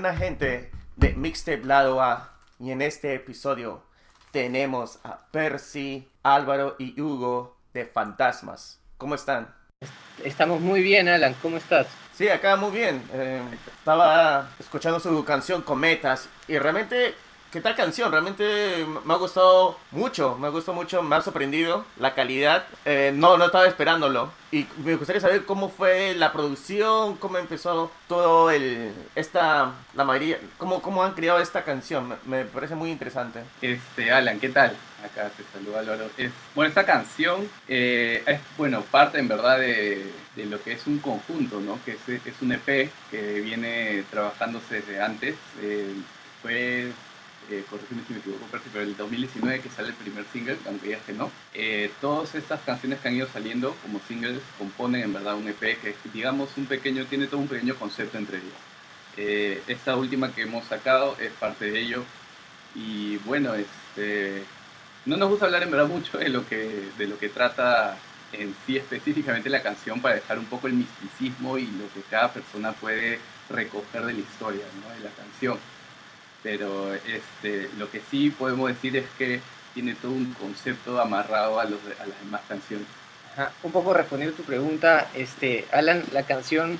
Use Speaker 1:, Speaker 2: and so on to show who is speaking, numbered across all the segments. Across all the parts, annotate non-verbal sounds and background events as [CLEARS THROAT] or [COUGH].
Speaker 1: buena gente de Mixtape Lado A y en este episodio tenemos a Percy, Álvaro y Hugo de Fantasmas. ¿Cómo están?
Speaker 2: Estamos muy bien, Alan. ¿Cómo estás?
Speaker 1: Sí, acá muy bien. Eh, estaba escuchando su canción Cometas y realmente ¿Qué tal canción? Realmente me ha gustado mucho, me ha gustado mucho, me ha sorprendido la calidad. Eh, no, no estaba esperándolo. Y me gustaría saber cómo fue la producción, cómo empezó todo el, esta, la mayoría, cómo, cómo han creado esta canción. Me, parece muy interesante.
Speaker 3: Este, Alan, ¿qué tal? Acá te saluda Álvaro. Es, bueno, esta canción eh, es, bueno, parte en verdad de, de, lo que es un conjunto, ¿no? Que es, es un EP que viene trabajándose desde antes. Eh, fue eh, si me equivoco, pero el 2019 que sale el primer single, aunque ya que no. Eh, todas estas canciones que han ido saliendo como singles componen en verdad un EP que digamos un pequeño, tiene todo un pequeño concepto entre ellos. Eh, esta última que hemos sacado es parte de ello y bueno, este, no nos gusta hablar en verdad mucho de lo que, de lo que trata en sí específicamente la canción para dejar un poco el misticismo y lo que cada persona puede recoger de la historia, de la canción pero este, lo que sí podemos decir es que tiene todo un concepto amarrado a, los, a las demás canciones.
Speaker 2: Un poco respondiendo tu pregunta, este, Alan, la canción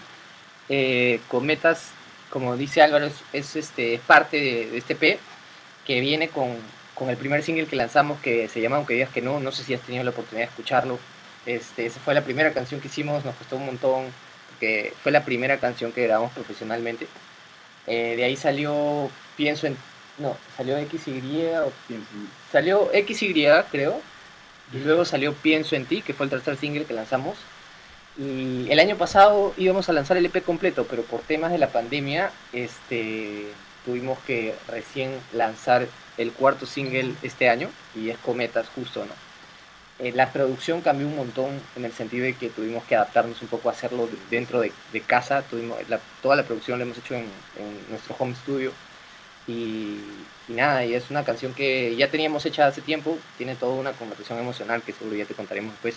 Speaker 2: eh, Cometas, como dice Álvaro, es, este, parte de, este P que viene con, con, el primer single que lanzamos que se llama Aunque digas que no, no sé si has tenido la oportunidad de escucharlo. Este, esa fue la primera canción que hicimos, nos costó un montón, porque fue la primera canción que grabamos profesionalmente. Eh, de ahí salió pienso en. No, salió XY o. Salió XY, creo. Y luego salió Pienso en ti, que fue el tercer single que lanzamos. Y el año pasado íbamos a lanzar el EP completo, pero por temas de la pandemia, este, tuvimos que recién lanzar el cuarto single este año, y es Cometas, justo, ¿no? Eh, la producción cambió un montón en el sentido de que tuvimos que adaptarnos un poco a hacerlo dentro de, casa. Tuvimos toda la producción la hemos hecho en, en nuestro home studio y, nada, y es una canción que ya teníamos hecha hace tiempo, tiene toda una conversación emocional que seguro ya te contaremos después,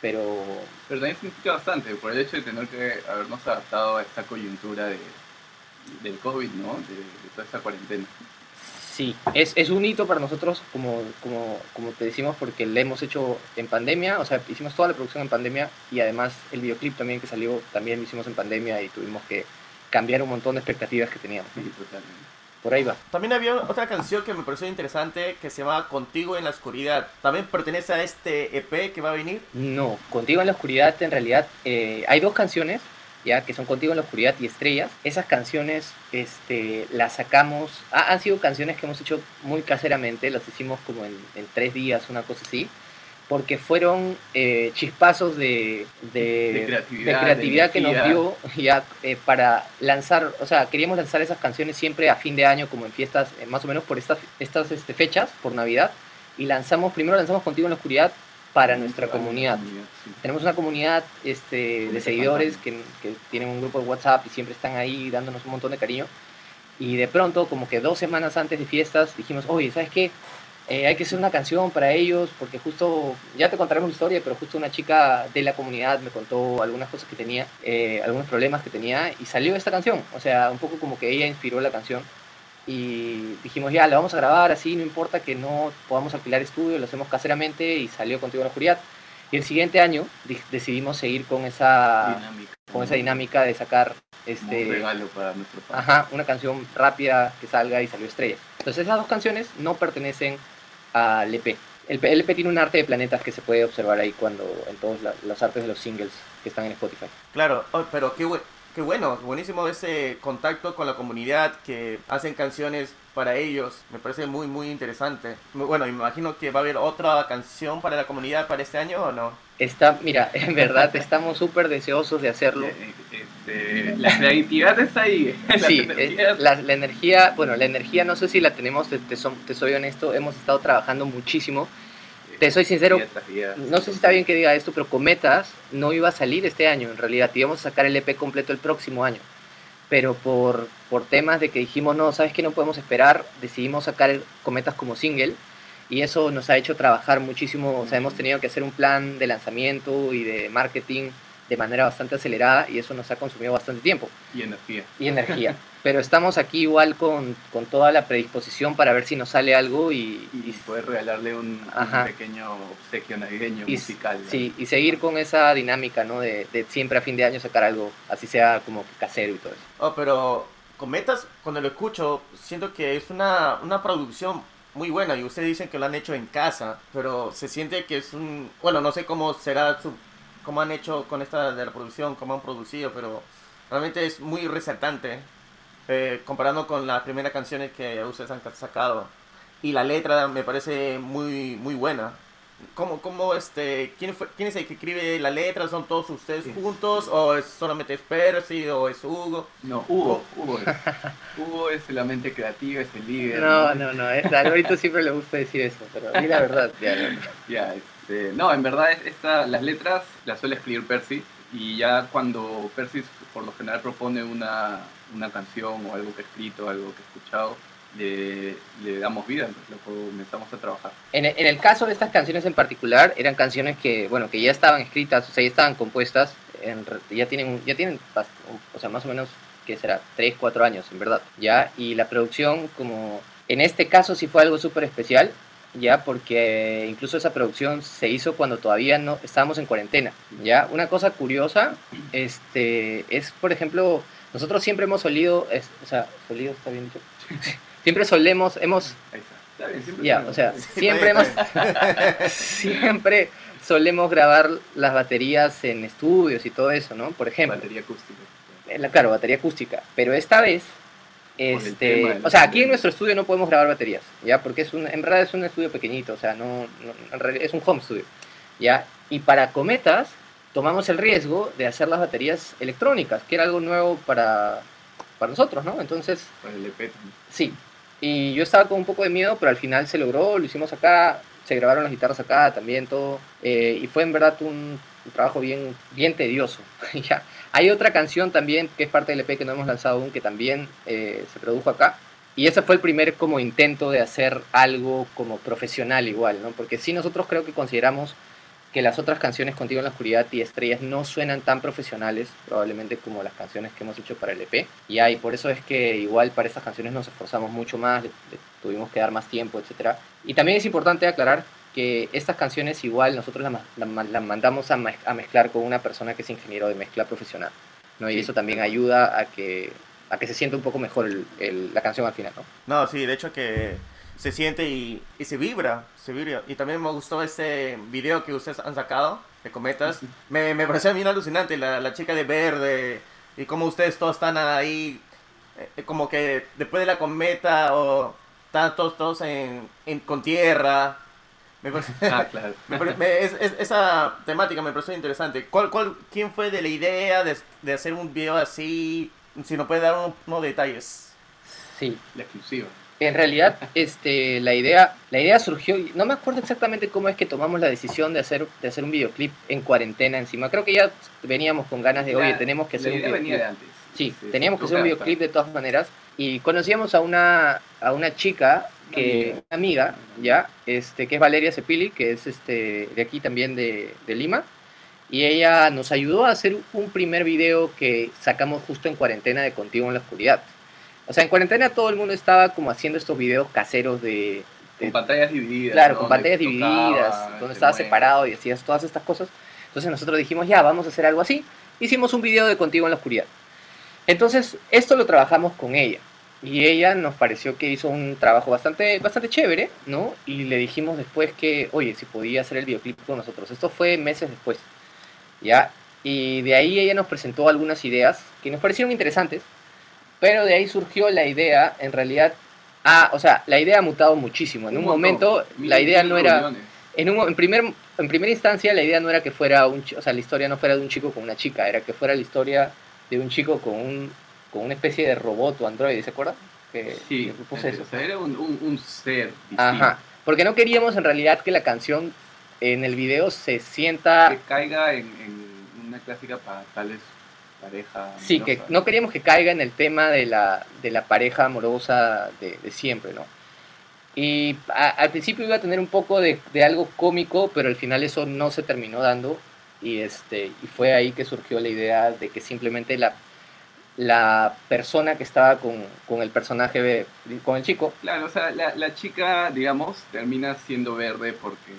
Speaker 2: pero...
Speaker 3: Pero también significa bastante por el hecho de tener que habernos adaptado a esta coyuntura de, del COVID, ¿no? De, toda esta cuarentena.
Speaker 2: Sí, es, es, un hito para nosotros, como, como, como te decimos, porque lo hemos hecho en pandemia, o sea, hicimos toda la producción en pandemia y además el videoclip también que salió, también lo hicimos en pandemia y tuvimos que cambiar un montón de expectativas que teníamos.
Speaker 3: Sí, totalmente
Speaker 2: por ahí va.
Speaker 1: También había otra canción que me pareció interesante que se llama Contigo en la Oscuridad. ¿También pertenece a este EP que va a venir?
Speaker 2: No, Contigo en la Oscuridad en realidad eh, hay dos canciones ya que son Contigo en la Oscuridad y Estrellas. Esas canciones este, las sacamos, han sido canciones que hemos hecho muy caseramente, las hicimos como en, en tres días, una cosa así porque fueron eh, chispazos de,
Speaker 3: de,
Speaker 2: creatividad, que nos dio [LAUGHS] ya eh, para lanzar, o sea, queríamos lanzar esas canciones siempre a fin de año, como en fiestas, eh, más o menos por estas, estas este, fechas, por Navidad, y lanzamos, primero lanzamos Contigo en la Oscuridad para nuestra comunidad. Tenemos una comunidad este, de seguidores que, que tienen un grupo de WhatsApp y siempre están ahí dándonos un montón de cariño. Y de pronto, como que dos semanas antes de fiestas, dijimos, oye, ¿sabes qué? Eh, hay que hacer una canción para ellos, porque justo, ya te contaremos la historia, pero justo una chica de la comunidad me contó algunas cosas que tenía, eh, algunos problemas que tenía, y salió esta canción. O sea, un poco como que ella inspiró la canción. Y dijimos, ya, la vamos a grabar así, no importa que no podamos alquilar estudio, lo hacemos caseramente, y salió Contigo en la Oscuridad. Y el siguiente año decidimos seguir con esa dinámica, con esa dinámica de sacar este
Speaker 3: un regalo para nuestro
Speaker 2: Ajá, una canción rápida que salga y salió estrella. Entonces esas dos canciones no pertenecen al EP. El, EP tiene un arte de planetas que se puede observar ahí cuando en todos los artes de los singles que están en Spotify.
Speaker 1: Claro, oh, pero qué, qué bueno, buenísimo ese contacto con la comunidad que hacen canciones para ellos. Me parece muy, muy interesante. Bueno, imagino que va a haber otra canción para la comunidad para este año o no.
Speaker 2: Está, mira, [LAUGHS] en verdad estamos súper deseosos de hacerlo. Eh,
Speaker 3: este, la creatividad está ahí. [LAUGHS]
Speaker 2: sí, la, energía, bueno, la energía no sé si la tenemos, te, te, soy honesto, hemos estado trabajando muchísimo. Te soy sincero, no sé si está bien que diga esto, pero Cometas no iba a salir este año, en realidad íbamos a sacar el EP completo el próximo año. Pero por, por temas de que dijimos, no, sabes que no podemos esperar, decidimos sacar Cometas como single y eso nos ha hecho trabajar muchísimo, o sea, hemos tenido que hacer un plan de lanzamiento y de marketing de manera bastante acelerada y eso nos ha consumido bastante tiempo.
Speaker 3: Y energía.
Speaker 2: Y energía. [LAUGHS] pero estamos aquí igual con, con toda la predisposición para ver si nos sale algo y,
Speaker 3: Y poder regalarle un, un pequeño obsequio navideño
Speaker 2: y-
Speaker 3: musical. ¿no?
Speaker 2: sí, y seguir con esa dinámica, ¿no? De, de siempre a fin de año sacar algo, así sea como casero y todo eso.
Speaker 1: Oh, pero Cometas, cuando lo escucho, siento que es una, una producción muy buena y ustedes dicen que lo han hecho en casa, pero se siente que es un... Bueno, no sé cómo será su... cómo han hecho con esta de la producción, cómo han producido, pero realmente es muy resaltante eh, comparando con las primeras canciones que ustedes han sacado. Y la letra me parece muy, muy buena. ¿Cómo, cómo este, quién, fue- quién es el que escribe la letra? ¿Son todos ustedes
Speaker 3: Sí.
Speaker 1: juntos? ¿O es solamente es Percy o es Hugo?
Speaker 3: No, Hugo, Hugo es. [LAUGHS] Hugo es la mente creativa, es el líder.
Speaker 2: No, no, no, es, a siempre le gusta decir eso, pero a mí la verdad, ya, no. [LAUGHS]
Speaker 3: Ya, este, no, en verdad es- esta, las letras las suele escribir Percy y ya cuando Percy por lo general propone una, una canción o algo que ha escrito, algo que ha escuchado, le, le damos vida, lo comenzamos a trabajar.
Speaker 2: En, en el caso de estas canciones en particular, eran canciones que, bueno, que ya estaban escritas, o sea, ya estaban compuestas, en ya tienen, ya tienen, o sea, más o menos, ¿qué será? 3, 4 años, en verdad, ¿ya? Y la producción, como, en este caso sí fue algo súper especial, ¿ya? Porque incluso esa producción se hizo cuando todavía no estábamos en cuarentena, ¿ya? Una cosa curiosa, este, es, por ejemplo, nosotros siempre hemos solido, es- o sea, solido está bien dicho, [LAUGHS] siempre solemos, hemos
Speaker 3: está. Bien, siempre
Speaker 2: ya, o sea, siempre hemos, [LAUGHS] siempre solemos grabar las baterías en estudios y todo eso, ¿no? Por ejemplo,
Speaker 3: batería acústica.
Speaker 2: eh, la- claro, batería acústica, pero esta vez, este, o sea, aquí en nuestro estudio no podemos grabar baterías, ya, porque es un, en verdad es un estudio pequeñito, o sea, no, es un home studio, ya, y para cometas tomamos el riesgo de hacer las baterías electrónicas, que era algo nuevo para, para nosotros, ¿no? Entonces,
Speaker 3: Para el EP.
Speaker 2: Sí, y yo estaba con un poco de miedo, pero al final se logró, lo hicimos acá, se grabaron las guitarras acá también, todo, eh, y fue en verdad un, un trabajo bien, bien tedioso. [LAUGHS] ya. Hay otra canción también que es parte del EP que no hemos lanzado aún, que también eh, se produjo acá, y ese fue el primer como intento de hacer algo como profesional igual, ¿no? Porque sí nosotros creo que consideramos que las otras canciones Contigo en la Oscuridad y Estrellas no suenan tan profesionales probablemente como las canciones que hemos hecho para el EP. Y ahí por eso es que igual para estas canciones nos esforzamos mucho más, le- le tuvimos que dar más tiempo, etcétera. Y también es importante aclarar que estas canciones igual nosotros las las mandamos a, mez- a mezclar con una persona que es ingeniero de mezcla profesional. ¿no? Y
Speaker 3: Sí,
Speaker 2: eso también ayuda a que, a que se sienta un poco mejor el- el- la canción al final. ¿no?
Speaker 1: No, sí, de hecho que se siente y, y se vibra, se vibra. Y también me gustó ese video que ustedes han sacado de cometas. Me, me pareció bien alucinante, la, la chica de verde y cómo ustedes todos están ahí, eh, como que después de la cometa o están todos, todos en, en- con tierra. Me parece- [LAUGHS]
Speaker 3: Ah, claro. [LAUGHS]
Speaker 1: me pare- me- es- es- esa temática me pareció interesante. ¿Cuál, cuál, ¿Quién fue de la idea de, de hacer un video así? Si nos puede dar unos, unos detalles.
Speaker 2: Sí,
Speaker 3: La exclusiva.
Speaker 2: En realidad, este, la idea, la idea surgió, y no me acuerdo exactamente cómo es que tomamos la decisión de hacer, de hacer un videoclip en cuarentena encima. Creo que ya veníamos con ganas de, oye,
Speaker 3: La-
Speaker 2: tenemos que hacer
Speaker 3: La
Speaker 2: un
Speaker 3: idea venía de
Speaker 2: videoclip.
Speaker 3: antes.
Speaker 2: Sí,
Speaker 3: Se-
Speaker 2: teníamos que hacer un videoclip de todas maneras. Y conocíamos a una, a una chica que,
Speaker 3: Una
Speaker 2: amiga, ya, este, que es Valeria Cepili, que es este, de aquí también de, de Lima. Y ella nos ayudó a hacer un primer video que sacamos justo en cuarentena de Contigo en la Oscuridad. O sea, en cuarentena todo el mundo estaba como haciendo estos videos caseros de... de-
Speaker 3: Con pantallas divididas.
Speaker 2: claro,
Speaker 3: ¿no?
Speaker 2: con
Speaker 3: Donde
Speaker 2: pantallas
Speaker 3: tocaba,
Speaker 2: divididas, donde
Speaker 3: se
Speaker 2: estaba
Speaker 3: mueve.
Speaker 2: separado y hacías todas estas cosas. Entonces nosotros dijimos, ya, vamos a hacer algo así. Hicimos un video de Contigo en la Oscuridad. Entonces, esto lo trabajamos con ella. Y ella nos pareció que hizo un trabajo bastante, bastante chévere, ¿no? Y le dijimos después que, oye, si podía hacer el videoclip con nosotros. Esto fue meses después, ¿ya? Y de ahí ella nos presentó algunas ideas que nos parecieron interesantes, pero de ahí surgió la idea, en realidad, ah, o sea, la idea ha mutado muchísimo. En un, momento,
Speaker 3: Mil-
Speaker 2: la idea no era... En, un, en, primer, en primera instancia, la idea no era que fuera un o sea, la historia no fuera de un chico con una chica, era que fuera la historia de un chico con, un, con una especie de robot o androide, ¿se acuerdan? Que,
Speaker 3: Sí,
Speaker 2: que eso.
Speaker 3: o sea, era un, un, un ser distinto.
Speaker 2: Ajá, porque no queríamos en realidad que la canción en el video se sienta...
Speaker 3: Que caiga en, en una clásica para tales pareja.
Speaker 2: Sí, que
Speaker 3: amorosa.
Speaker 2: no queríamos que caiga en el tema de la, de la pareja amorosa de, de siempre, ¿no? Y a- al principio iba a tener un poco de, de algo cómico, pero al final eso no se terminó dando. Y, este, y fue ahí que surgió la idea de que simplemente la, la persona que estaba con, con el personaje, con el chico.
Speaker 3: Claro, o sea, la, la chica, digamos, termina siendo verde porque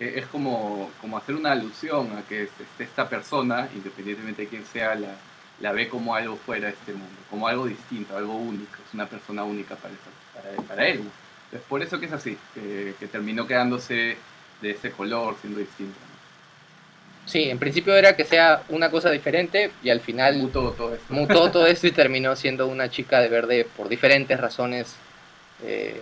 Speaker 3: e, es como, como hacer una alusión a que este, esta persona, independientemente de quién sea, la, la ve como algo fuera de este mundo, como algo distinto, algo único, es una persona única para, para, para él. Por eso que es así, que terminó quedándose de ese color, siendo distinto.
Speaker 2: Sí, en principio era que sea una cosa diferente y al final
Speaker 3: mutó todo esto.
Speaker 2: Mutó todo [LAUGHS] esto y terminó siendo una chica de verde por diferentes razones eh,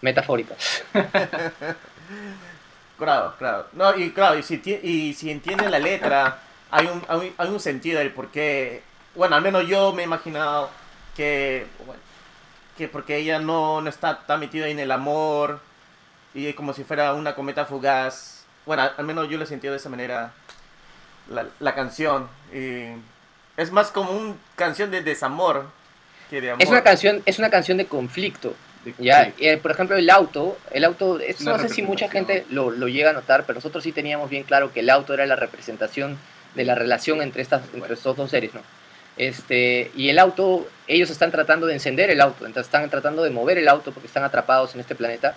Speaker 2: metafóricas. [LAUGHS]
Speaker 1: claro, claro. No, y claro, y si, y si entiende la letra, hay un, hay, un sentido del por qué. Bueno, al menos yo me he imaginado que, que porque ella no, no está tan metida en el amor y es como si fuera una cometa fugaz bueno, al menos yo lo he sentido de esa manera la, la canción. Y es más como una canción de desamor que de amor.
Speaker 2: Es una canción, es una canción de conflicto. ya, eh, por ejemplo, el auto, el auto, no sé si mucha gente lo, lo, llega a notar, pero nosotros sí teníamos bien claro que el auto era la representación de la relación entre, estas, entre estos dos seres, ¿no? Este, y el auto, ellos están tratando de encender el auto, entonces están tratando de mover el auto porque están atrapados en este planeta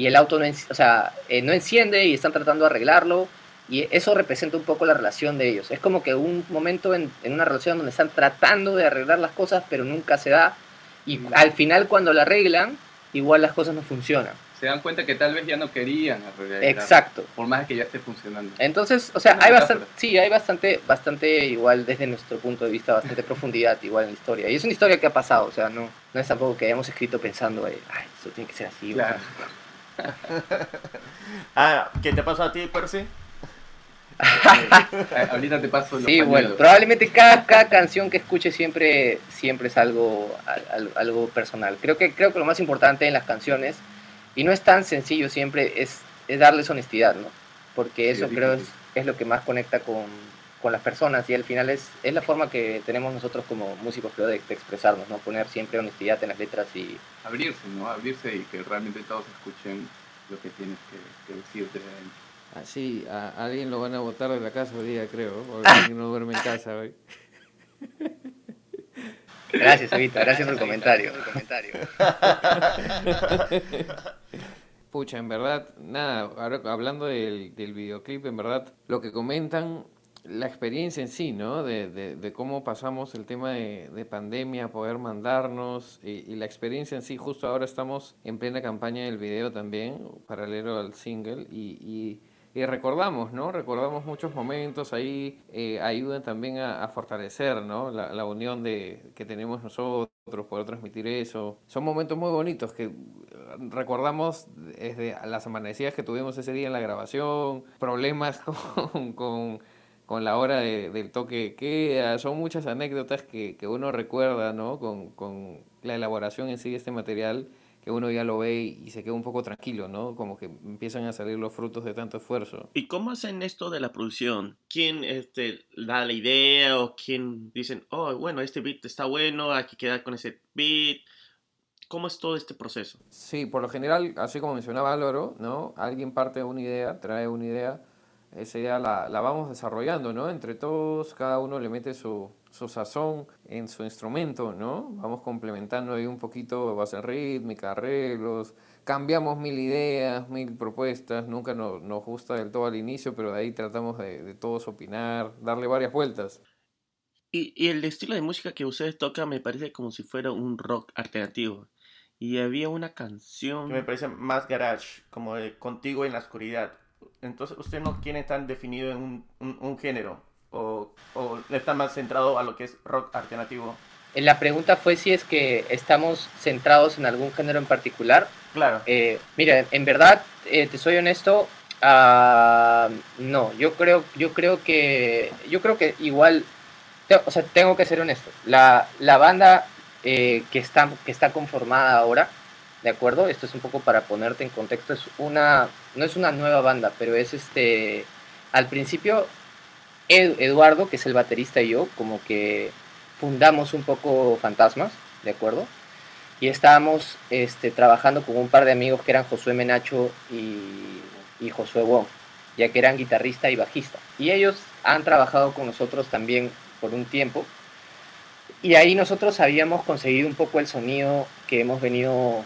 Speaker 2: y el auto no, o sea, eh, no enciende y están tratando de arreglarlo y eso representa un poco la relación de ellos. Es como que un momento en, en una relación donde están tratando de arreglar las cosas pero nunca se da y mm. al final cuando la arreglan igual las cosas no funcionan.
Speaker 3: Se dan cuenta que tal vez ya no querían arreglar.
Speaker 2: Exacto.
Speaker 3: Por más que ya esté funcionando.
Speaker 2: Entonces, o sea, hay bastante, sí, hay bastante, bastante igual desde nuestro punto de vista, bastante [LAUGHS] profundidad igual en la historia. Y es una historia que ha pasado, o sea, no, no es tampoco que hayamos escrito pensando, ay, esto tiene que ser así.
Speaker 3: Claro.
Speaker 1: Ah, ¿qué te pasó a ti, Percy? [LAUGHS]
Speaker 3: Ahorita te paso los
Speaker 2: Sí, bueno, probablemente cada, canción que escuche siempre, siempre es algo, algo, personal. Creo que, creo que lo más importante en las canciones, y no es tan sencillo siempre, es, es darles honestidad, ¿no? Porque eso creo es, es lo que más conecta con, con las personas y al final es, es la forma que tenemos nosotros como músicos creo de, expresarnos, ¿no? Poner siempre honestidad en las letras y...
Speaker 3: Abrirse, ¿no? Abrirse y que realmente todos escuchen lo que tienes que, decirte
Speaker 4: Así, a alguien lo van a votar de la casa hoy día, creo, porque alguien no duerme en casa hoy.
Speaker 2: Gracias, Evita, gracias por el comentario.
Speaker 4: Pucha, en verdad, nada, hablando del, del videoclip, en verdad, lo que comentan la experiencia en sí, ¿no? De, de, cómo pasamos el tema de, de pandemia, poder mandarnos y, la experiencia en sí. Justo ahora estamos en plena campaña del video también, paralelo al single, y, y, recordamos, ¿no? Recordamos muchos momentos ahí, eh, ayudan también a, fortalecer, ¿no? La, la, unión de, que tenemos nosotros, poder transmitir eso. Son momentos muy bonitos que recordamos desde las amanecidas que tuvimos ese día en la grabación, problemas [LAUGHS] con con la hora del toque queda, son muchas anécdotas que, que uno recuerda, ¿no? Con, con, la elaboración en sí de este material, que uno ya lo ve y se queda un poco tranquilo, ¿no? Como que empiezan a salir los frutos de tanto esfuerzo.
Speaker 1: ¿Y cómo hacen esto de la producción? ¿Quién este, da la idea o quién dicen, oh, bueno, este beat está bueno, hay que quedar con ese beat? ¿Cómo es todo este proceso?
Speaker 4: Sí, por lo general, así como mencionaba Álvaro, ¿no? Alguien parte de una idea, trae una idea, esa idea la, la, vamos desarrollando, ¿no? Entre todos, cada uno le mete su, su sazón en su instrumento, ¿no? Vamos complementando ahí un poquito base rítmica, arreglos, cambiamos mil ideas, mil propuestas, nunca nos, nos gusta del todo al inicio, pero de ahí tratamos de, de todos opinar, darle varias vueltas.
Speaker 1: Y, y, el estilo de música que ustedes tocan me parece como si fuera un rock alternativo. Y había una canción que me parece más garage, como de Contigo en la oscuridad entonces usted no tiene tan definido en un, un, género o, o, está más centrado a lo que es rock alternativo.
Speaker 2: Eh, la pregunta fue si es que estamos centrados en algún género en particular.
Speaker 1: Claro.
Speaker 2: Eh, mira, en verdad, eh, te soy honesto, uh, no, yo creo, yo creo que, yo creo que igual, o sea, tengo que ser honesto. La, la banda eh, que, está, que está conformada ahora ¿de acuerdo? Esto es un poco para ponerte en contexto, es una, no es una nueva banda, pero es este, al principio Eduardo, que es el baterista y yo, como que fundamos un poco Fantasmas, ¿de acuerdo? Y estábamos este, trabajando con un par de amigos que eran Josué Menacho y, y Josué Wong, ya que eran guitarrista y bajista. Y ellos han trabajado con nosotros también por un tiempo y ahí nosotros habíamos conseguido un poco el sonido que hemos venido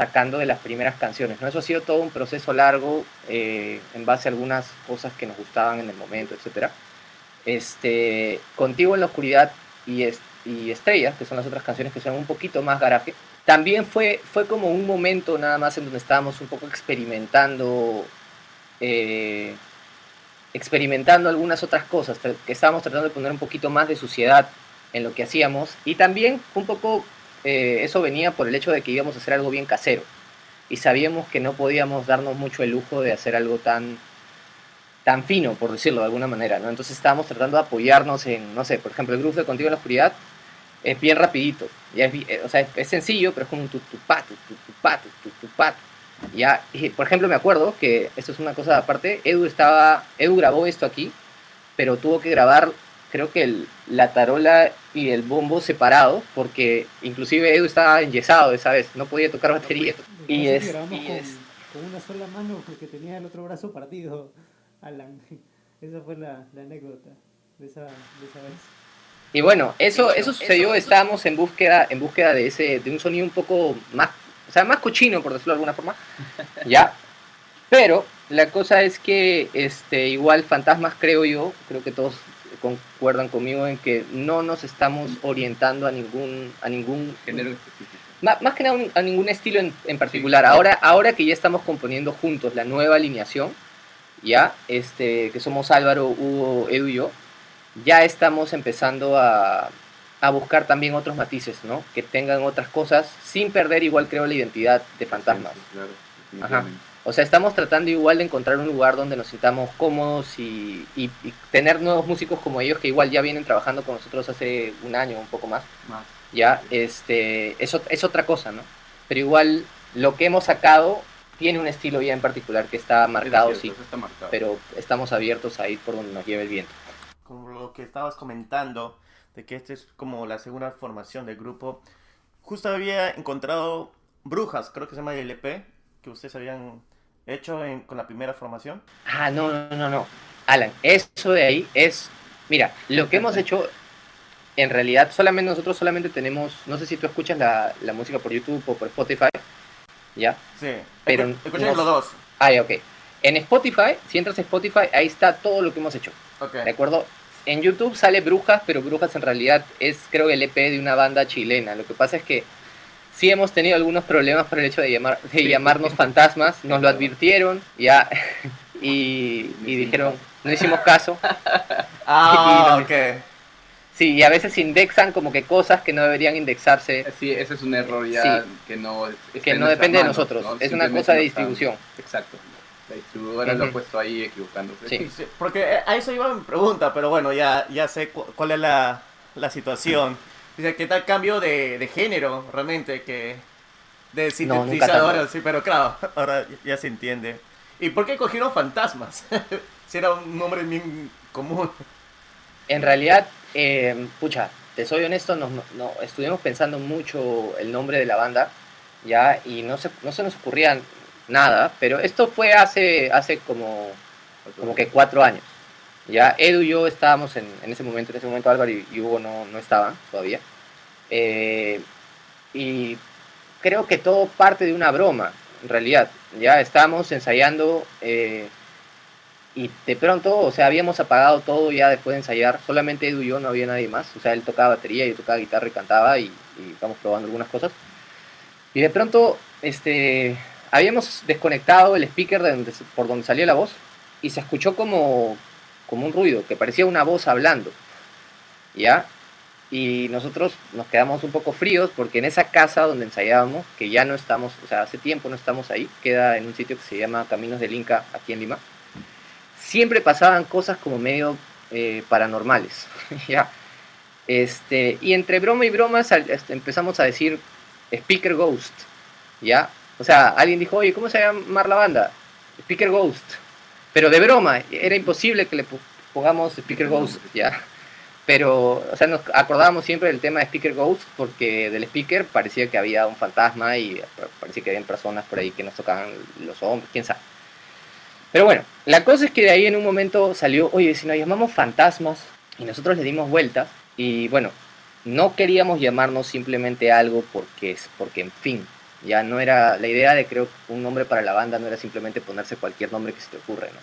Speaker 2: sacando de las primeras canciones. ¿no? Eso ha sido todo un proceso largo eh, en base a algunas cosas que nos gustaban en el momento, etc. Este, Contigo en la oscuridad y, y Estrellas, que son las otras canciones que son un poquito más garaje, también fue, fue como un momento nada más en donde estábamos un poco experimentando, eh, experimentando algunas otras cosas, que estábamos tratando de poner un poquito más de suciedad en lo que hacíamos y también un poco eh, eso venía por el hecho de que íbamos a hacer algo bien casero y sabíamos que no podíamos darnos mucho el lujo de hacer algo tan tan fino, por decirlo de alguna manera, ¿no? Entonces estábamos tratando de apoyarnos en, no sé, por ejemplo, el grupo de Contigo en la Oscuridad es bien rapidito, ya es, eh, o sea, es, sencillo, pero es como un tutupato, tutupato, tutupato. Ya, por ejemplo, me acuerdo que esto es una cosa aparte, Edu estaba, Edu grabó esto aquí, pero tuvo que grabar creo que el, la tarola y el bombo separados, porque inclusive Edu estaba enyesado esa vez, no podía tocar batería.
Speaker 5: y es, con, una sola mano porque tenía el otro brazo partido, [LAUGHS] Alan. Esa fue la, anécdota de esa, vez.
Speaker 2: Y bueno, eso, eso sucedió, estábamos en búsqueda, en búsqueda de ese, de un sonido un poco más, o sea, más cochino, por decirlo de alguna forma. [LAUGHS] ya. Pero la cosa es que este, igual fantasmas creo yo, creo que todos concuerdan conmigo en que no nos estamos orientando a ningún, a ningún
Speaker 3: género específico.
Speaker 2: Más, que nada a ningún estilo en, particular. Ahora, ahora que ya estamos componiendo juntos la nueva alineación, ya, este, que somos Álvaro, Hugo, Edu y yo, ya estamos empezando a, a buscar también otros matices, ¿no? Que tengan otras cosas, sin perder igual creo la identidad de fantasmas. Ajá. O sea, estamos tratando igual de encontrar un lugar donde nos sintamos cómodos y, tener nuevos músicos como ellos que igual ya vienen trabajando con nosotros hace un año, un poco más. Ya, este, eso es otra cosa, ¿no? Pero igual lo que hemos sacado tiene un estilo ya en particular que está marcado, sí. Pero estamos abiertos a ir por donde nos lleve el viento.
Speaker 1: Como lo que estabas comentando, de que esta es como la segunda formación del grupo, justo había encontrado Brujas, creo que se llama el EP, que ustedes habían hecho con la primera formación?
Speaker 2: Ah, no, no, no, no. Alan, eso de ahí es, mira, lo que hemos hecho, en realidad solamente nosotros solamente tenemos, no sé si tú escuchas la, la música por YouTube o por Spotify, ¿ya?
Speaker 1: Sí, pero escuchamos los dos.
Speaker 2: Ah, ya, ok. En Spotify, si entras en Spotify, ahí está todo lo que hemos hecho. Okay. ¿De acuerdo? En YouTube sale Brujas, pero Brujas en realidad es creo el EP de una banda chilena. Lo que pasa es que sí hemos tenido algunos problemas por el hecho de, llamar, de llamarnos fantasmas, nos lo advirtieron ya [LAUGHS] y, dijeron, no hicimos caso. [LAUGHS] [LAUGHS]
Speaker 1: Ah, ok.
Speaker 2: Sí, y a veces indexan como que cosas que no deberían indexarse.
Speaker 3: Sí, ese es un error ya que no
Speaker 2: que no depende de nosotros, es una cosa de distribución.
Speaker 3: Exacto. La distribuidora lo ha puesto ahí equivocándose.
Speaker 1: Sí. porque a eso iba mi pregunta, pero bueno, ya, ya sé cuál es la, la situación. Dice, ¿qué tal cambio de, de género realmente? Que de sintetizador, sí, pero claro, [LAUGHS] ahora ya se entiende. ¿Y por qué cogieron fantasmas? [LAUGHS] si era un nombre bien común.
Speaker 2: En realidad, eh, pucha, te soy honesto, no, no, estuvimos pensando mucho el nombre de la banda, ya, y no se, no se nos ocurría nada, pero esto fue hace, hace como, como que cuatro años. Ya Edu y yo estábamos en, ese momento, en ese momento Álvaro y, Hugo no, no estaban todavía. Eh, y creo que todo parte de una broma, en realidad. Ya estábamos ensayando eh, y de pronto, o sea, habíamos apagado todo ya después de ensayar. Solamente Edu y yo, no había nadie más. O sea, él tocaba batería, yo tocaba guitarra y cantaba y, y probando algunas cosas. Y de pronto, este, habíamos desconectado el speaker por donde salía la voz y se escuchó como, como un ruido, que parecía una voz hablando. ¿Ya? Y nosotros nos quedamos un poco fríos porque en esa casa donde ensayábamos, que ya no estamos, o sea, hace tiempo no estamos ahí, queda en un sitio que se llama Caminos del Inca, aquí en Lima, siempre pasaban cosas como medio eh, paranormales. [LAUGHS] ¿ya? Este, y entre broma y broma este, empezamos a decir Speaker Ghost, ¿ya? O sea, alguien dijo, oye, ¿cómo se llama la banda? Speaker Ghost. Pero de broma, era imposible que le pongamos Speaker Ghost, ¿ya? Pero, o sea, nos acordábamos siempre del tema de Speaker Ghost porque del speaker parecía que había un fantasma y parecía que había personas por ahí que nos tocaban los hombres, quién sabe. Pero bueno, la cosa es que de ahí en un momento salió, oye, si nos llamamos fantasmas y nosotros le dimos vueltas y bueno, no queríamos llamarnos simplemente algo porque es, porque en fin, ya no era, la idea de creo un nombre para la banda no era simplemente ponerse cualquier nombre que se te ocurre, ¿no?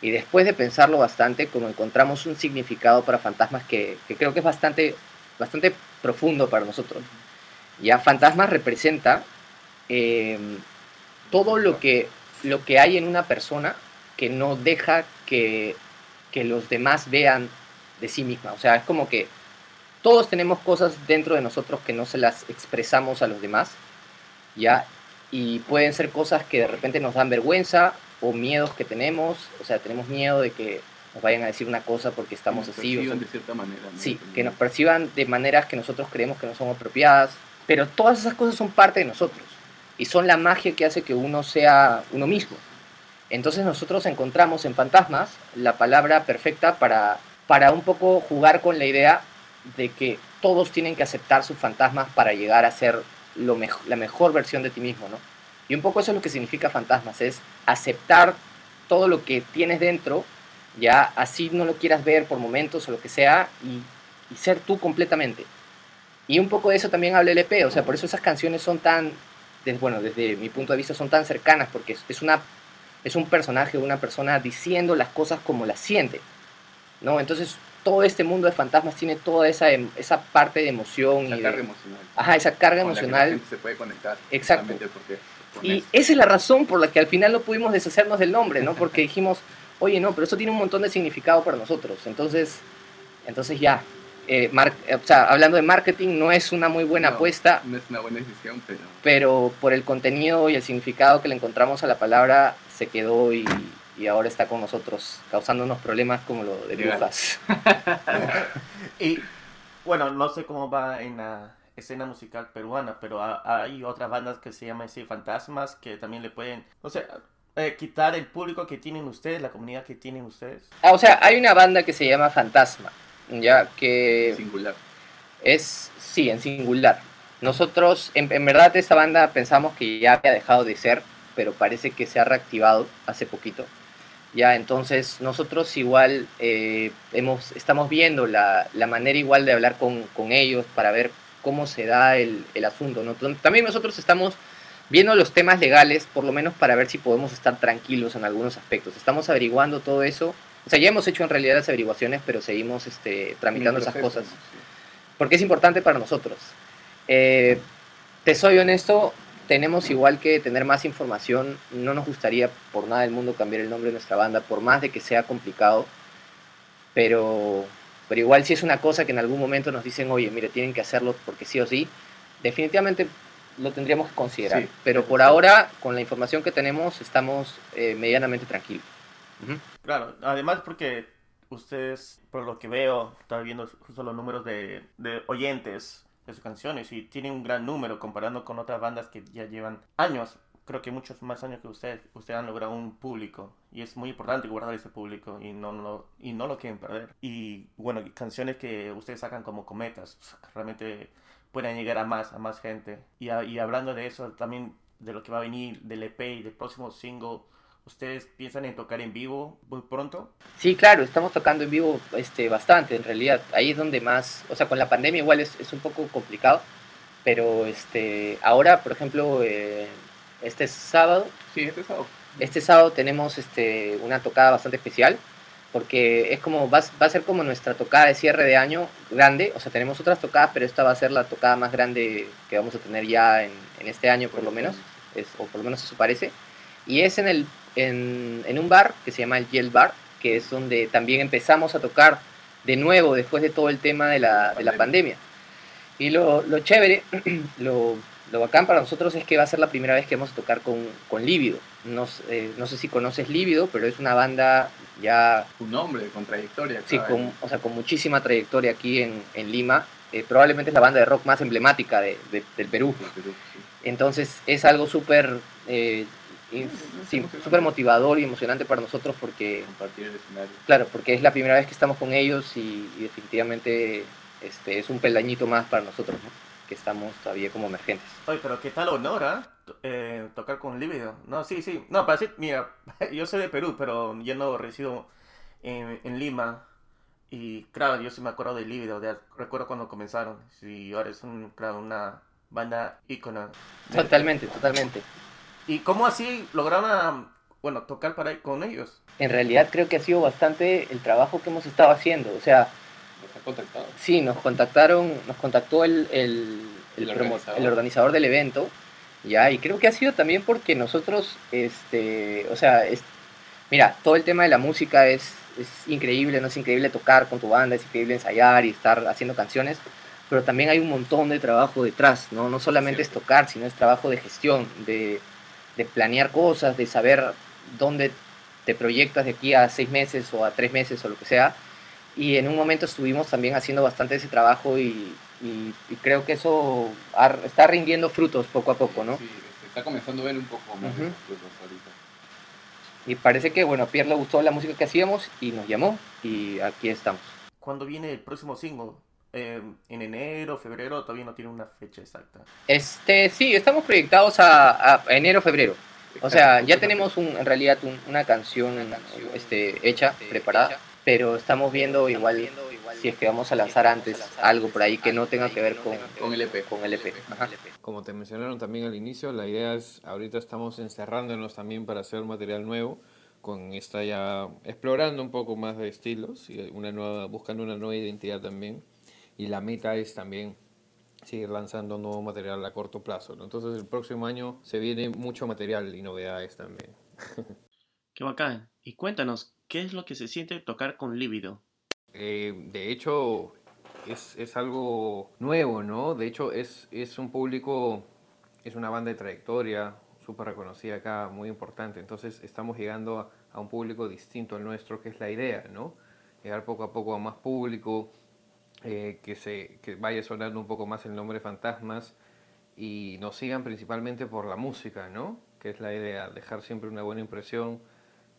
Speaker 2: Y después de pensarlo bastante, como encontramos un significado para fantasmas que, que creo que es bastante, bastante profundo para nosotros. Ya fantasmas representa eh, todo lo que, lo que hay en una persona que no deja que, que los demás vean de sí misma. O sea, es como que todos tenemos cosas dentro de nosotros que no se las expresamos a los demás, ¿ya? Y pueden ser cosas que de repente nos dan vergüenza o miedos que tenemos, o sea, tenemos miedo de que nos vayan a decir una cosa porque estamos
Speaker 3: Nos
Speaker 2: así. o sea,
Speaker 3: de cierta manera. ¿no?
Speaker 2: Sí, que nos perciban de maneras que nosotros creemos que no son apropiadas, pero todas esas cosas son parte de nosotros y son la magia que hace que uno sea uno mismo. Entonces nosotros encontramos en Fantasmas la palabra perfecta para, para un poco jugar con la idea de que todos tienen que aceptar sus fantasmas para llegar a ser lo mejo- la mejor versión de ti mismo, ¿no? Y un poco eso es lo que significa Fantasmas, es aceptar todo lo que tienes dentro ya así no lo quieras ver por momentos o lo que sea, y, ser tú completamente. Y un poco de eso también habla el EP, o sea, por eso esas canciones son tan, des- bueno, desde mi punto de vista son tan cercanas, porque es, es una, es un personaje, una persona diciendo las cosas como las siente, ¿no? Entonces, todo este mundo de fantasmas tiene toda esa, em- esa parte de emoción
Speaker 3: Esa
Speaker 2: y
Speaker 3: carga
Speaker 2: de-
Speaker 3: emocional.
Speaker 2: ajá, esa carga
Speaker 3: con la que la
Speaker 2: emocional.
Speaker 3: se puede conectar.
Speaker 2: Exacto.
Speaker 3: porque con
Speaker 2: Y
Speaker 3: eso.
Speaker 2: esa es la razón por la que al final no pudimos deshacernos del nombre, ¿no? Porque dijimos, oye, no, pero eso tiene un montón de significado para nosotros. Entonces, entonces ya. eh, mar- eh, o sea, hablando de marketing, no es una muy buena
Speaker 3: No,
Speaker 2: apuesta,
Speaker 3: No es una buena decisión, pero
Speaker 2: pero por el contenido y el significado que le encontramos a la palabra, se quedó y, y ahora está con nosotros, causándonos problemas como lo de brujas. [LAUGHS]
Speaker 1: Y bueno, no sé cómo va en la escena musical peruana, pero ha- hay otras bandas que se llaman así Fantasmas que también le pueden, no sé, eh, quitar el público que tienen ustedes, la comunidad que tienen ustedes.
Speaker 2: Ah, o sea, hay una banda que se llama Fantasma, ya que
Speaker 3: singular.
Speaker 2: Es, sí, en singular. Nosotros, en, en verdad, esta banda pensamos que ya había dejado de ser, pero parece que se ha reactivado hace poquito. Ya, entonces nosotros igual eh, hemos, estamos viendo la, la manera igual de hablar con, con ellos para ver cómo se da el, el asunto. ¿no? Tam- También nosotros estamos viendo los temas legales, por lo menos para ver si podemos estar tranquilos en algunos aspectos. Estamos averiguando todo eso. O sea, ya hemos hecho en realidad las averiguaciones, pero seguimos este, tramitando esas cosas porque es importante para nosotros. Eh, te soy honesto, tenemos igual que tener más información. No nos gustaría por nada del mundo cambiar el nombre de nuestra banda, por más de que sea complicado. Pero, pero igual si es una cosa que en algún momento nos dicen, oye, mire, tienen que hacerlo porque sí o sí, definitivamente lo tendríamos que considerar.
Speaker 3: Sí,
Speaker 2: pero por ahora, con la información que tenemos, estamos eh, medianamente tranquilos.
Speaker 1: Claro, además porque ustedes, por lo que veo, estaba viendo justo los números de, de oyentes de sus canciones y tienen un gran número comparando con otras bandas que ya llevan años, creo que muchos más años que ustedes, ustedes han logrado un público y es muy importante guardar ese público y no, lo, y no lo quieren perder. Y bueno, canciones que ustedes sacan como cometas, realmente pueden llegar a más, a más gente. Y, a- y hablando de eso, también de lo que va a venir del EP y del próximo single, ¿Ustedes piensan en tocar en vivo muy pronto?
Speaker 2: Sí, claro, estamos tocando en vivo este, bastante, en realidad. Ahí es donde más, o sea, con la pandemia igual es, es un poco complicado, pero este, ahora, por ejemplo, eh, este sábado,
Speaker 3: Sí, este es algo.
Speaker 2: este sábado tenemos este, una tocada bastante especial, porque es como, va, va a ser como nuestra tocada de cierre de año grande, o sea, tenemos otras tocadas, pero esta va a ser la tocada más grande que vamos a tener ya en, en este año, por lo menos, es, o por lo menos eso parece, y es en, el, en, en un bar que se llama el Yell Bar, que es donde también empezamos a tocar de nuevo después de todo el tema de la, de la pandemia. Y lo, lo chévere, [CLEARS THROAT] lo, lo bacán para nosotros es que va a ser la primera vez que vamos a tocar con, con Lívido. No, eh, no sé si conoces Lívido, pero es una banda ya,
Speaker 3: Un nombre con trayectoria.
Speaker 2: sí, con, o sea, con muchísima trayectoria aquí en, en Lima. Eh, probablemente es la banda de rock más emblemática de- de- del Perú.
Speaker 3: Perú, sí.
Speaker 2: Entonces es algo súper eh, sí, súper motivador y emocionante para nosotros porque
Speaker 3: Compartir el escenario.
Speaker 2: Claro, porque es la primera vez que estamos con ellos y, y definitivamente este, es un peldañito más para nosotros, ¿no? que estamos todavía como emergentes.
Speaker 1: Oye, pero qué tal honor, ¿ah? Eh, tocar con Líbido. No, sí, sí. No, para decir, mira, [LAUGHS] yo soy de Perú, pero yo no resido en, en Lima. Y claro, yo sí me acuerdo de Lívido, de, recuerdo cuando comenzaron. Y ahora es un, claro, una banda ícona.
Speaker 2: Totalmente, totalmente.
Speaker 1: ¿Y cómo así lograron, bueno, tocar para con ellos?
Speaker 2: En realidad creo que ha sido bastante el trabajo que hemos estado haciendo. O sea,
Speaker 3: ¿Nos han contactado?
Speaker 2: sí, nos contactaron, nos contactó el, el, el,
Speaker 3: El
Speaker 2: promo-
Speaker 3: organizador.
Speaker 2: el organizador del evento. Ya, y creo que ha sido también porque nosotros, este, o sea, es, mira, todo el tema de la música es, es increíble, no es increíble tocar con tu banda, es increíble ensayar y estar haciendo canciones, pero también hay un montón de trabajo detrás, ¿no? No solamente es tocar, sino es trabajo de gestión, de, de planear cosas, de saber dónde te proyectas de aquí a seis meses o a tres meses o lo que sea. Y en un momento estuvimos también haciendo bastante ese trabajo y, y- y creo que eso ha- está rindiendo frutos poco a poco, ¿no?
Speaker 3: Sí, se está comenzando a ver un poco más de
Speaker 2: Ujú.
Speaker 3: esos frutos ahorita.
Speaker 2: Y parece que, bueno, a Pierre le gustó la música que hacíamos y nos llamó y aquí estamos.
Speaker 1: ¿Cuándo viene el próximo single? Eh, ¿En enero, febrero? Todavía no tiene una fecha exacta.
Speaker 2: Este, sí, estamos proyectados a, a enero, febrero. O sea, ya tenemos un, en realidad un- una canción este, hecha, preparada, pero estamos viendo igual si es que vamos a lanzar antes algo por ahí que no tenga que ver con,
Speaker 3: Con el EP.
Speaker 2: con el EP. Ajá.
Speaker 4: Como te mencionaron también al inicio, la idea es, ahorita estamos encerrándonos también para hacer material nuevo, con esta ya explorando un poco más de estilos y una nueva, buscando una nueva identidad también. Y la meta es también seguir lanzando nuevo material a corto plazo. ¿no? Entonces el próximo año se viene mucho material y novedades también.
Speaker 1: Qué bacán. Y cuéntanos, ¿qué es lo que se siente tocar con Lívido?
Speaker 4: Eh, de hecho, es, es algo nuevo, ¿no? De hecho, es, es un público, es una banda de trayectoria, súper reconocida acá, muy importante. Entonces, estamos llegando a, a un público distinto al nuestro, que es la idea, ¿no? Llegar poco a poco a más público, eh, que, se, que vaya sonando un poco más el nombre Fantasmas y nos sigan principalmente por la música, ¿no? Que es la idea, dejar siempre una buena impresión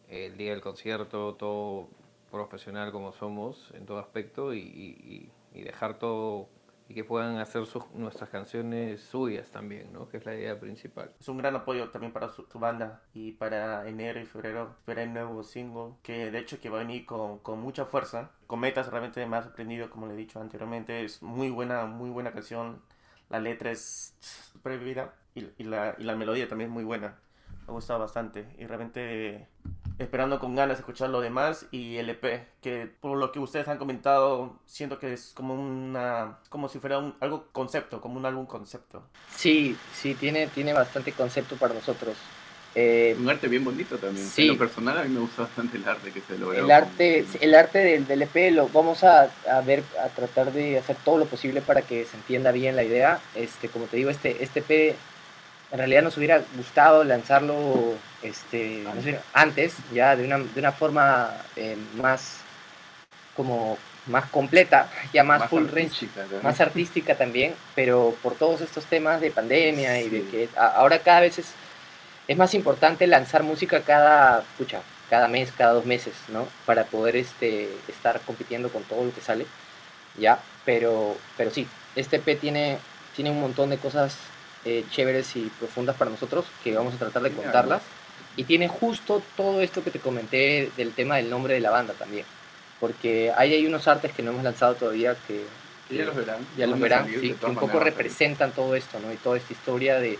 Speaker 4: el día del concierto, todo profesional como somos en todo aspecto y, y- y dejar todo y que puedan hacer sus, nuestras canciones suyas también, ¿no? Que es la idea principal.
Speaker 1: Es un gran apoyo también para su, su banda y para enero y febrero espera el nuevo single que de hecho que va a venir con, con mucha fuerza. Cometas realmente me ha sorprendido como le he dicho anteriormente, es muy buena, muy buena canción. La letra es súper y, y la, y la melodía también es muy buena. Me ha gustado bastante y realmente esperando con ganas escuchar lo demás y el EP que por lo que ustedes han comentado siento que es como una como si fuera un, algo concepto como un álbum concepto
Speaker 2: Sí, sí, tiene, tiene bastante concepto para nosotros. Eh,
Speaker 3: Un arte bien bonito también.
Speaker 2: Sí.
Speaker 3: En lo personal a mí me gusta bastante el arte que se logró.
Speaker 2: el arte, el arte del, del EP lo vamos a, a ver, a tratar de hacer todo lo posible para que se entienda bien la idea. Este, como te digo, este, este EP en realidad nos hubiera gustado lanzarlo este, antes, ya de una, de una forma eh, más como más completa, [LAUGHS] ya más, full range, más artística también, pero por todos estos temas de pandemia y de que a- ahora cada vez es, es más importante lanzar música cada, pucha, cada mes, cada dos meses, ¿no? Para poder este, estar compitiendo con todo lo que sale, ¿ya? Pero, pero sí, este EP tiene, tiene un montón de cosas eh, chéveres y profundas para nosotros que vamos a tratar de contarlas. Y tiene justo todo esto que te comenté del tema del nombre de la banda también. Porque ahí hay unos artes que no hemos lanzado todavía que,
Speaker 3: ya los verán.
Speaker 2: ya los verán, sí, que un poco representan todo esto, ¿no? Y toda esta historia de,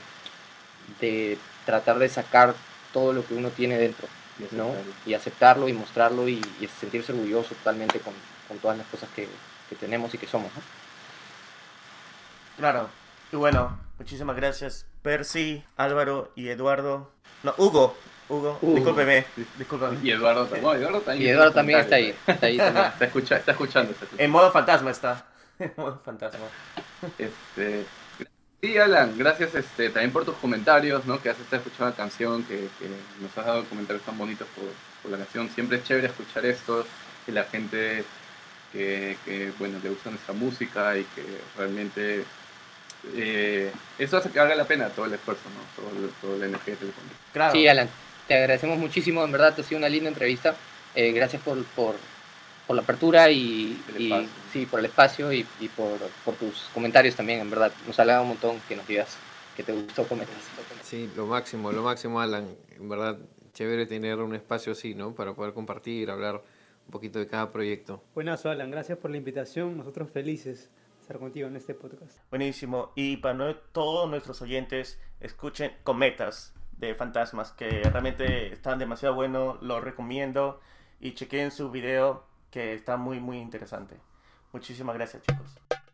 Speaker 2: de tratar de sacar todo lo que uno tiene dentro,
Speaker 3: Y
Speaker 2: ¿no?
Speaker 3: aceptarlo.
Speaker 2: Y aceptarlo y mostrarlo y, y sentirse orgulloso totalmente con, con todas las cosas que, que tenemos y que somos, ¿no?
Speaker 1: Claro. Y bueno, muchísimas gracias Percy, Álvaro y Eduardo. No, Hugo. Hugo, discúlpeme.
Speaker 3: Sí.
Speaker 1: Discúlpeme.
Speaker 3: Y Eduardo, también. bueno, Eduardo también.
Speaker 2: Y Eduardo también está ahí, está ahí también. [LAUGHS]
Speaker 3: Está, escucha- está escuchando. Está escuchando.
Speaker 1: En modo fantasma está. [LAUGHS] En modo fantasma.
Speaker 3: Este, sí, Alan, gracias este, también por tus comentarios, ¿no? Que has estado escuchando la canción, que, que nos has dado comentarios tan bonitos por, por la canción. Siempre es chévere escuchar esto, que la gente que, que, bueno, le gusta nuestra música y que realmente eh, eso hace que valga la pena todo el esfuerzo, ¿no? Todo, el- todo la energía que le pones.
Speaker 1: Claro.
Speaker 2: Sí, Alan, te agradecemos muchísimo, en verdad, te ha sido una linda entrevista. Eh, gracias por, por, por la apertura y, y- sí, por el espacio y, y por, por tus comentarios también, en verdad. Nos alegra un montón que nos digas que te gustó comentar.
Speaker 4: Sí, lo máximo, lo máximo, Alan. En verdad, chévere tener un espacio así, ¿no? Para poder compartir, hablar un poquito de cada proyecto.
Speaker 5: Buenas, Alan, gracias por la invitación. Nosotros felices estar contigo en este podcast.
Speaker 1: Buenísimo. Y para todos nuestros oyentes, escuchen Cometas de Fantasmas, que realmente están demasiado buenos, los recomiendo. Y chequen su video, que está muy, muy interesante. Muchísimas gracias, chicos.